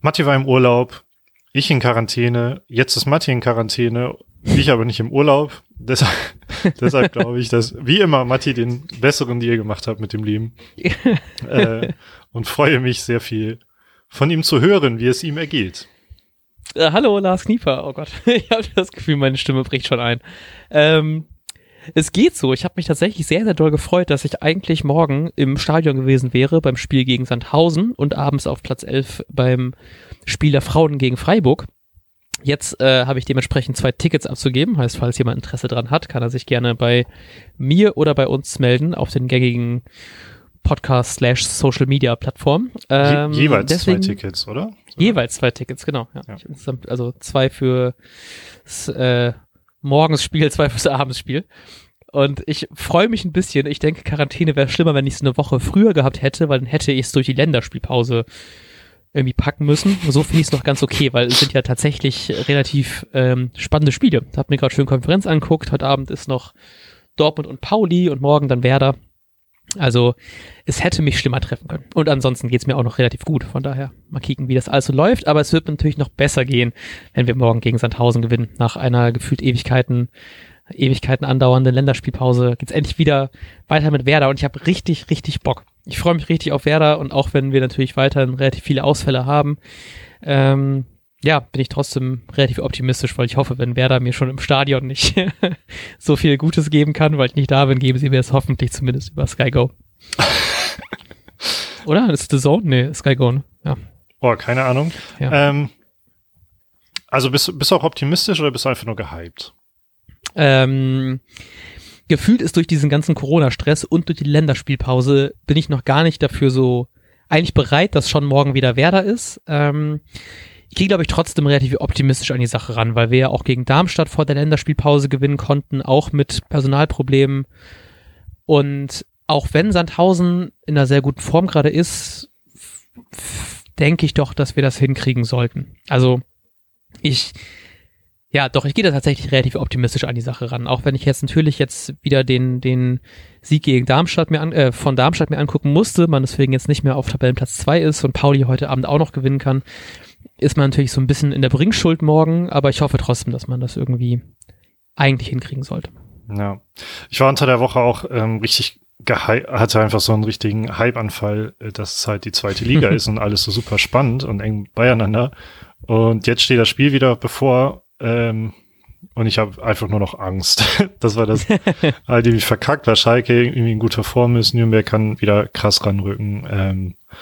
Matti war im Urlaub, ich in Quarantäne, jetzt ist Matti in Quarantäne, ich aber nicht im Urlaub. Deshalb, deshalb glaube ich, dass wie immer Matti den besseren Deal gemacht hat mit dem Leben. äh, und freue mich sehr viel von ihm zu hören, wie es ihm ergeht. Äh, hallo, Lars Knieper. Oh Gott, ich habe das Gefühl, meine Stimme bricht schon ein. Ähm, es geht so. Ich habe mich tatsächlich sehr, sehr doll gefreut, dass ich eigentlich morgen im Stadion gewesen wäre beim Spiel gegen Sandhausen und abends auf Platz 11 beim Spiel der Frauen gegen Freiburg. Jetzt äh, habe ich dementsprechend zwei Tickets abzugeben. Heißt, falls jemand Interesse dran hat, kann er sich gerne bei mir oder bei uns melden auf den gängigen Podcast slash Social Media Plattform. Ähm, Je jeweils deswegen, zwei Tickets, oder? So. Jeweils zwei Tickets, genau. Ja. ja. Also zwei für äh, Morgensspiel, zwei fürs Abendsspiel. Und ich freue mich ein bisschen. Ich denke, Quarantäne wäre schlimmer, wenn ich es eine Woche früher gehabt hätte, weil dann hätte ich es durch die Länderspielpause irgendwie packen müssen. So finde ich es noch ganz okay, weil es sind ja tatsächlich relativ ähm, spannende Spiele. Habe mir gerade schön Konferenz anguckt. Heute Abend ist noch Dortmund und Pauli und morgen dann Werder. Also es hätte mich schlimmer treffen können. Und ansonsten geht es mir auch noch relativ gut. Von daher mal kicken, wie das alles so läuft. Aber es wird natürlich noch besser gehen, wenn wir morgen gegen Sandhausen gewinnen. Nach einer gefühlt Ewigkeiten, Ewigkeiten andauernden Länderspielpause geht's endlich wieder weiter mit Werder. Und ich habe richtig, richtig Bock. Ich freue mich richtig auf Werder. Und auch wenn wir natürlich weiterhin relativ viele Ausfälle haben, ähm, ja, bin ich trotzdem relativ optimistisch, weil ich hoffe, wenn Werder mir schon im Stadion nicht so viel Gutes geben kann, weil ich nicht da bin, geben sie mir es hoffentlich zumindest über Sky Go. Oder? Das ist The Zone? Nee, Sky Go, ne? Ja. Boah, keine Ahnung. Ja. Ähm, also bist, bist du auch optimistisch oder bist du einfach nur gehypt? Ähm, gefühlt ist durch diesen ganzen Corona-Stress und durch die Länderspielpause bin ich noch gar nicht dafür so eigentlich bereit, dass schon morgen wieder Werder ist. Ähm, ich gehe, glaube ich, trotzdem relativ optimistisch an die Sache ran, weil wir ja auch gegen Darmstadt vor der Länderspielpause gewinnen konnten, auch mit Personalproblemen. Und auch wenn Sandhausen in einer sehr guten Form gerade ist, denke ich doch, dass wir das hinkriegen sollten. Also ich, ja, doch, ich gehe da tatsächlich relativ optimistisch an die Sache ran. Auch wenn ich jetzt natürlich jetzt wieder den, den Sieg gegen Darmstadt mir an, äh, von Darmstadt mir angucken musste, man deswegen jetzt nicht mehr auf Tabellenplatz zwei ist und Pauli heute Abend auch noch gewinnen kann, ist man natürlich so ein bisschen in der Bringschuld morgen, aber ich hoffe trotzdem, dass man das irgendwie eigentlich hinkriegen sollte. Ja. Ich war unter der Woche auch ähm, richtig hatte einfach so einen richtigen Hype-Anfall, äh, dass es halt die zweite Liga ist und alles so super spannend und eng beieinander. Und jetzt steht das Spiel wieder bevor ähm, und ich habe einfach nur noch Angst. das war das halt irgendwie verkackt, weil Schalke irgendwie in guter Form ist. Nürnberg kann wieder krass ranrücken. Ähm, äh,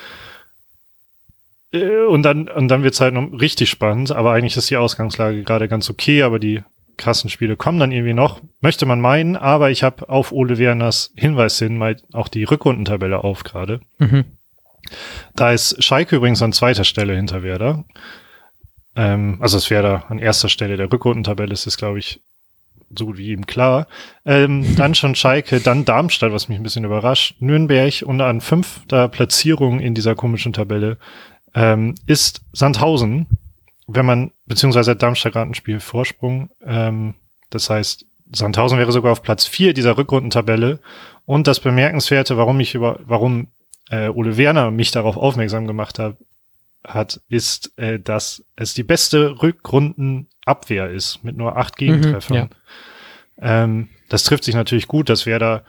und dann, und dann wird's halt noch richtig spannend, aber eigentlich ist die Ausgangslage gerade ganz okay, aber die krassen Spiele kommen dann irgendwie noch, möchte man meinen, aber ich habe auf Ole Werners Hinweis hin mal auch die Rückrundentabelle auf gerade. Mhm. Da ist Schalke übrigens an zweiter Stelle hinter Werder. Ähm, also es Werder an erster Stelle der Rückrundentabelle, ist es, glaube ich, so gut wie ihm klar. Ähm, dann schon Schalke, dann Darmstadt, was mich ein bisschen überrascht. Nürnberg und an fünfter Platzierung in dieser komischen Tabelle ähm, ist Sandhausen, wenn man, beziehungsweise Darmstadt gerade ein Spiel Vorsprung, ähm, das heißt, Sandhausen wäre sogar auf Platz vier dieser Rückrundentabelle. Und das Bemerkenswerte, warum ich über, warum äh, Ole Werner mich darauf aufmerksam gemacht hat, hat, ist, äh, dass es die beste Rückrundenabwehr ist, mit nur acht Gegentreffern. Mhm, ja. ähm, das trifft sich natürlich gut, dass Werder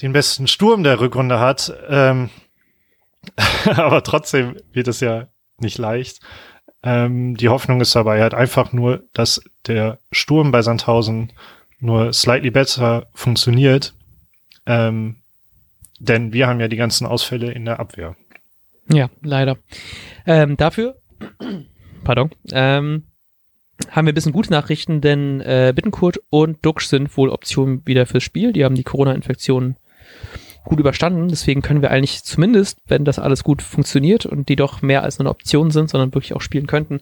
den besten Sturm der Rückrunde hat. Ähm, aber trotzdem wird es ja nicht leicht. Ähm, die Hoffnung ist dabei halt einfach nur, dass der Sturm bei Sandhausen nur slightly besser funktioniert. Ähm, denn wir haben ja die ganzen Ausfälle in der Abwehr. Ja, leider. Ähm, dafür, pardon, ähm, haben wir ein bisschen gute Nachrichten, denn äh, Bittenkurt und Duxch sind wohl Optionen wieder fürs Spiel. Die haben die Corona-Infektion gut überstanden. Deswegen können wir eigentlich zumindest, wenn das alles gut funktioniert und die doch mehr als eine Option sind, sondern wirklich auch spielen könnten,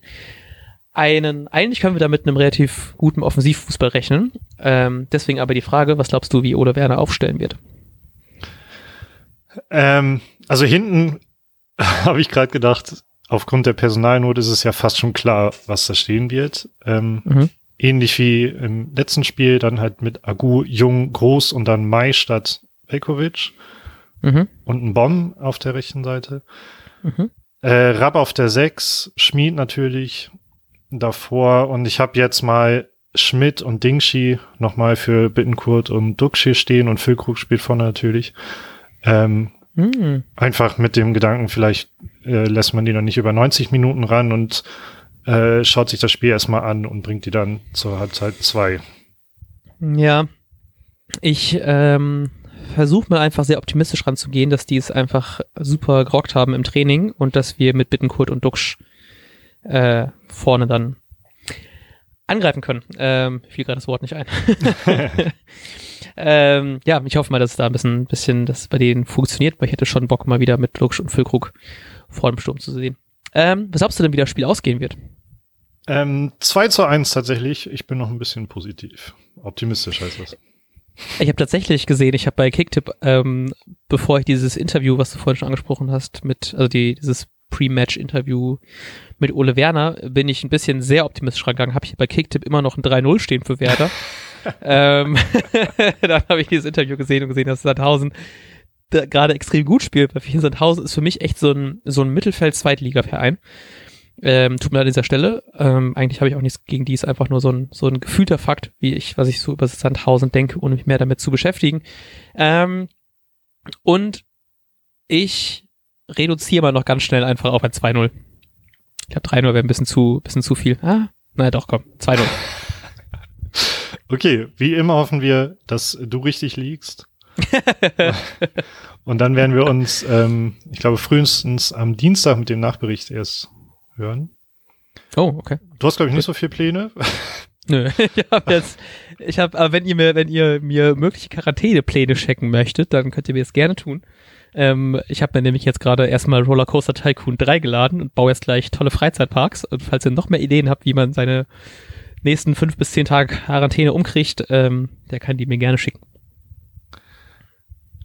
einen, eigentlich können wir da mit einem relativ guten Offensivfußball rechnen. Ähm, deswegen aber die Frage, was glaubst du, wie Ole Werner aufstellen wird? Ähm, also hinten habe ich gerade gedacht, aufgrund der Personalnot ist es ja fast schon klar, was da stehen wird. Ähm, mhm. Ähnlich wie im letzten Spiel, dann halt mit Agu Jung groß und dann Mai statt Velkovic mhm. und ein Bomb auf der rechten Seite. Mhm. Äh, Rapp auf der 6, Schmied natürlich davor und ich habe jetzt mal Schmidt und Dingshi nochmal für Bittenkurt und Duxi stehen und Füllkrug spielt vorne natürlich. Ähm, mm. Einfach mit dem Gedanken, vielleicht äh, lässt man die noch nicht über 90 Minuten ran und äh, schaut sich das Spiel erstmal an und bringt die dann zur Halbzeit 2. Ja, ich ähm, versuche mal einfach sehr optimistisch ranzugehen, dass die es einfach super gerockt haben im Training und dass wir mit Bittenkurt und Duxch äh, vorne dann angreifen können. Ähm, fiel gerade das Wort nicht ein. ähm, ja, ich hoffe mal, dass es da ein bisschen, bisschen das bei denen funktioniert, weil ich hätte schon Bock, mal wieder mit Lux und Füllkrug vor dem Sturm zu sehen. Ähm, was glaubst du denn, wie das Spiel ausgehen wird? Ähm, 2 zu 1 tatsächlich. Ich bin noch ein bisschen positiv. Optimistisch heißt das. Ich habe tatsächlich gesehen, ich habe bei Kicktip, ähm, bevor ich dieses Interview, was du vorhin schon angesprochen hast, mit, also die, dieses Pre-Match-Interview mit Ole Werner, bin ich ein bisschen sehr optimistisch rangegangen. Habe ich bei Kicktip immer noch ein 3-0 stehen für Werder. ähm, dann habe ich dieses Interview gesehen und gesehen, dass Sandhausen gerade extrem gut spielt. Weil Sandhausen ist für mich echt so ein, so ein Mittelfeld-Zweitliga-Verein. Ähm, tut mir an dieser Stelle. Ähm, eigentlich habe ich auch nichts gegen die, ist einfach nur so ein, so ein gefühlter Fakt, wie ich, was ich so über Sandhausen denke, ohne mich mehr damit zu beschäftigen. Ähm, und ich reduziere mal noch ganz schnell einfach auf ein 2-0. Ich glaube, 3-0 wäre ein bisschen zu, bisschen zu viel. Ah, naja, doch, komm, 2-0. okay, wie immer hoffen wir, dass du richtig liegst. Und dann werden wir uns, ähm, ich glaube, frühestens am Dienstag mit dem Nachbericht erst hören. Oh, okay. Du hast, glaube ich, nicht so viele Pläne. Nö, ich habe jetzt, ich habe, aber wenn ihr mir, wenn ihr mir mögliche Quarantänepläne checken möchtet, dann könnt ihr mir das gerne tun. Ähm, ich habe mir nämlich jetzt gerade erstmal Rollercoaster Tycoon 3 geladen und baue jetzt gleich tolle Freizeitparks. Und falls ihr noch mehr Ideen habt, wie man seine nächsten fünf bis zehn Tage Quarantäne umkriegt, ähm, der kann die mir gerne schicken.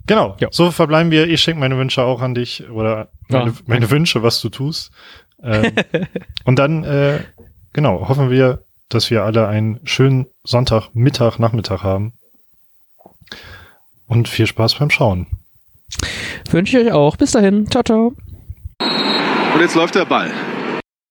Genau, ja. so verbleiben wir. Ich schenke meine Wünsche auch an dich oder meine, ja. meine Wünsche, was du tust. Ähm, und dann, äh, genau, hoffen wir, dass wir alle einen schönen Sonntag, Mittag, Nachmittag haben. Und viel Spaß beim Schauen. Wünsche ich euch auch. Bis dahin. Ciao, ciao. Und jetzt läuft der Ball.